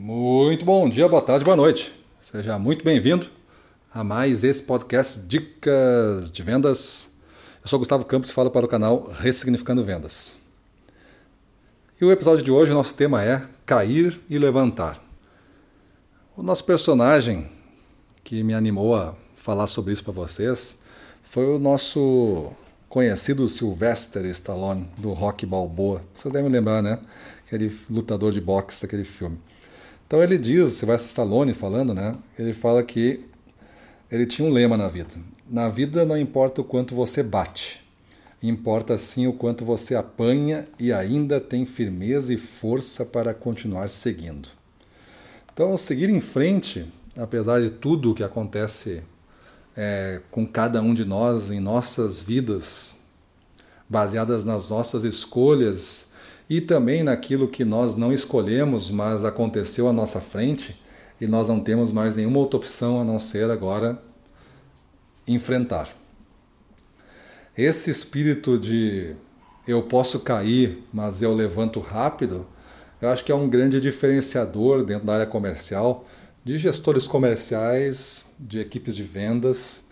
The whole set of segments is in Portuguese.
Muito bom dia, boa tarde, boa noite. Seja muito bem-vindo a mais esse podcast Dicas de Vendas. Eu sou Gustavo Campos e falo para o canal Ressignificando Vendas. E o episódio de hoje, nosso tema é Cair e Levantar. O nosso personagem que me animou a falar sobre isso para vocês foi o nosso conhecido Sylvester Stallone, do Rock Balboa. Vocês devem lembrar, né? Aquele lutador de boxe daquele filme. Então ele diz, Sylvester Stallone falando, né? Ele fala que ele tinha um lema na vida. Na vida não importa o quanto você bate, importa sim o quanto você apanha e ainda tem firmeza e força para continuar seguindo. Então, seguir em frente, apesar de tudo o que acontece é, com cada um de nós em nossas vidas, baseadas nas nossas escolhas e também naquilo que nós não escolhemos, mas aconteceu à nossa frente e nós não temos mais nenhuma outra opção a não ser agora enfrentar. Esse espírito de eu posso cair, mas eu levanto rápido, eu acho que é um grande diferenciador dentro da área comercial de gestores comerciais, de equipes de vendas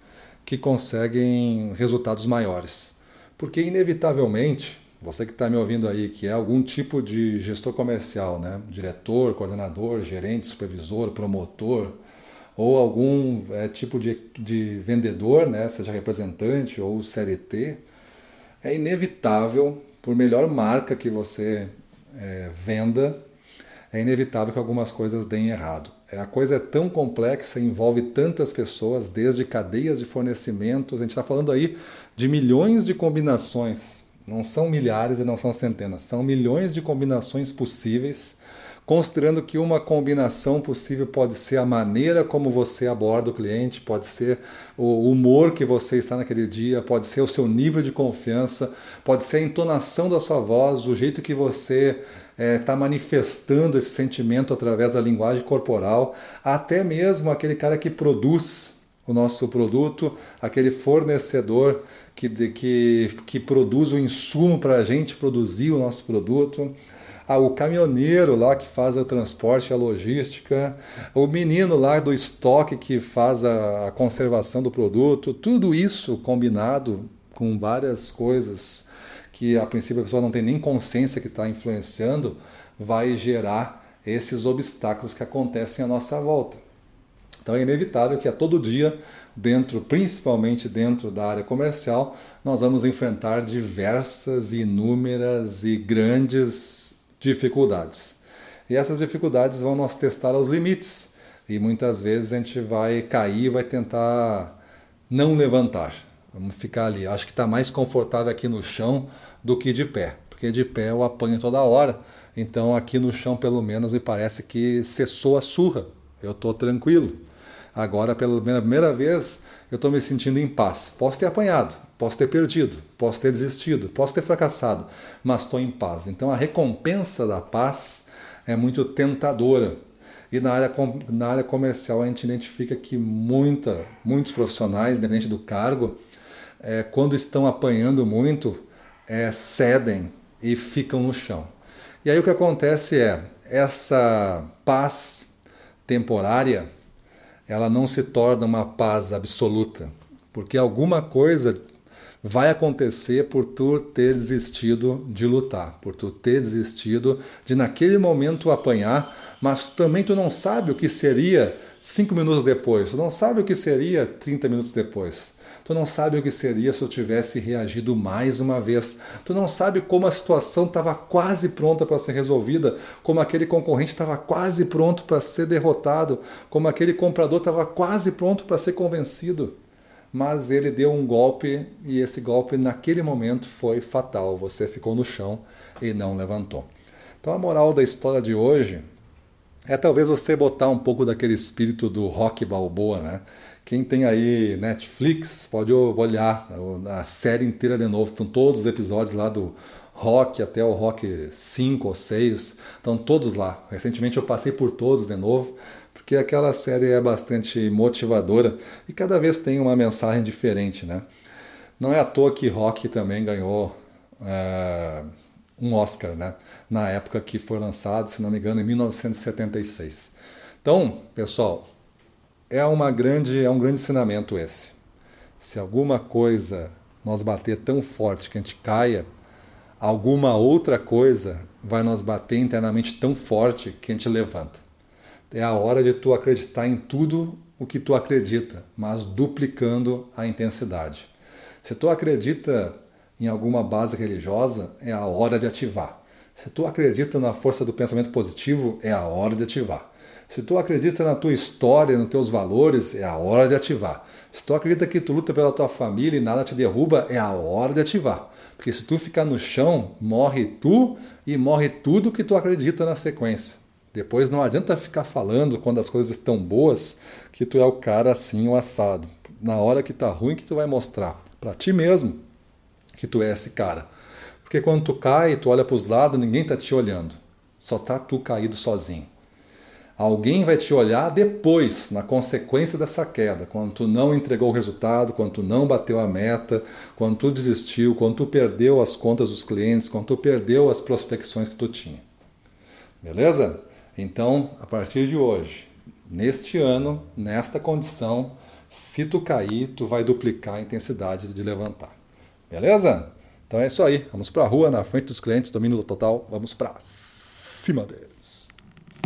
que conseguem resultados maiores. Porque, inevitavelmente, você que está me ouvindo aí, que é algum tipo de gestor comercial, né? diretor, coordenador, gerente, supervisor, promotor, ou algum é, tipo de, de vendedor, né? seja representante ou CLT, é inevitável, por melhor marca que você é, venda, é inevitável que algumas coisas deem errado. É, a coisa é tão complexa, envolve tantas pessoas, desde cadeias de fornecimentos. A gente está falando aí de milhões de combinações. Não são milhares e não são centenas, são milhões de combinações possíveis considerando que uma combinação possível pode ser a maneira como você aborda o cliente, pode ser o humor que você está naquele dia, pode ser o seu nível de confiança, pode ser a entonação da sua voz, o jeito que você está é, manifestando esse sentimento através da linguagem corporal, até mesmo aquele cara que produz o nosso produto, aquele fornecedor que, que, que produz o insumo para a gente produzir o nosso produto ah, o caminhoneiro lá que faz o transporte a logística, o menino lá do estoque que faz a conservação do produto, tudo isso combinado com várias coisas que a princípio a pessoa não tem nem consciência que está influenciando, vai gerar esses obstáculos que acontecem à nossa volta. Então é inevitável que a todo dia, dentro, principalmente dentro da área comercial, nós vamos enfrentar diversas, inúmeras e grandes dificuldades. E essas dificuldades vão nos testar aos limites. E muitas vezes a gente vai cair, vai tentar não levantar. Vamos ficar ali. Acho que está mais confortável aqui no chão do que de pé, porque de pé eu apanho toda hora. Então aqui no chão, pelo menos, me parece que cessou a surra. Eu estou tranquilo. Agora, pela primeira vez, eu estou me sentindo em paz. Posso ter apanhado, posso ter perdido, posso ter desistido, posso ter fracassado, mas estou em paz. Então a recompensa da paz é muito tentadora. E na área, na área comercial a gente identifica que muita, muitos profissionais, independente do cargo, é, quando estão apanhando muito, é, cedem e ficam no chão. E aí o que acontece é, essa paz temporária, ela não se torna uma paz absoluta, porque alguma coisa vai acontecer por tu ter desistido de lutar, por tu ter desistido de naquele momento apanhar, mas também tu não sabe o que seria cinco minutos depois, tu não sabe o que seria 30 minutos depois. Tu não sabe o que seria se eu tivesse reagido mais uma vez. Tu não sabe como a situação estava quase pronta para ser resolvida, como aquele concorrente estava quase pronto para ser derrotado, como aquele comprador estava quase pronto para ser convencido. Mas ele deu um golpe e esse golpe naquele momento foi fatal. Você ficou no chão e não levantou. Então a moral da história de hoje é talvez você botar um pouco daquele espírito do rock balboa, né? Quem tem aí Netflix pode olhar a série inteira de novo. Estão todos os episódios lá do Rock até o Rock 5 ou 6. Estão todos lá. Recentemente eu passei por todos de novo, porque aquela série é bastante motivadora e cada vez tem uma mensagem diferente, né? Não é à toa que Rock também ganhou é, um Oscar, né? Na época que foi lançado, se não me engano, em 1976. Então, pessoal, é uma grande, é um grande ensinamento esse. Se alguma coisa nós bater tão forte que a gente caia, alguma outra coisa vai nos bater internamente tão forte que a gente levanta. É a hora de tu acreditar em tudo o que tu acredita, mas duplicando a intensidade. Se tu acredita em alguma base religiosa, é a hora de ativar. Se tu acredita na força do pensamento positivo, é a hora de ativar. Se tu acredita na tua história, nos teus valores, é a hora de ativar. Se tu acredita que tu luta pela tua família e nada te derruba, é a hora de ativar. Porque se tu ficar no chão, morre tu e morre tudo que tu acredita na sequência. Depois não adianta ficar falando quando as coisas estão boas que tu é o cara assim o assado. Na hora que tá ruim que tu vai mostrar para ti mesmo que tu é esse cara. Porque quando tu cai, tu olha para os lados, ninguém tá te olhando. Só tá tu caído sozinho. Alguém vai te olhar depois, na consequência dessa queda, quando tu não entregou o resultado, quando tu não bateu a meta, quando tu desistiu, quando tu perdeu as contas dos clientes, quando tu perdeu as prospecções que tu tinha. Beleza? Então, a partir de hoje, neste ano, nesta condição, se tu cair, tu vai duplicar a intensidade de levantar. Beleza? Então é isso aí. Vamos para a rua, na frente dos clientes, domínio total. Vamos para cima deles.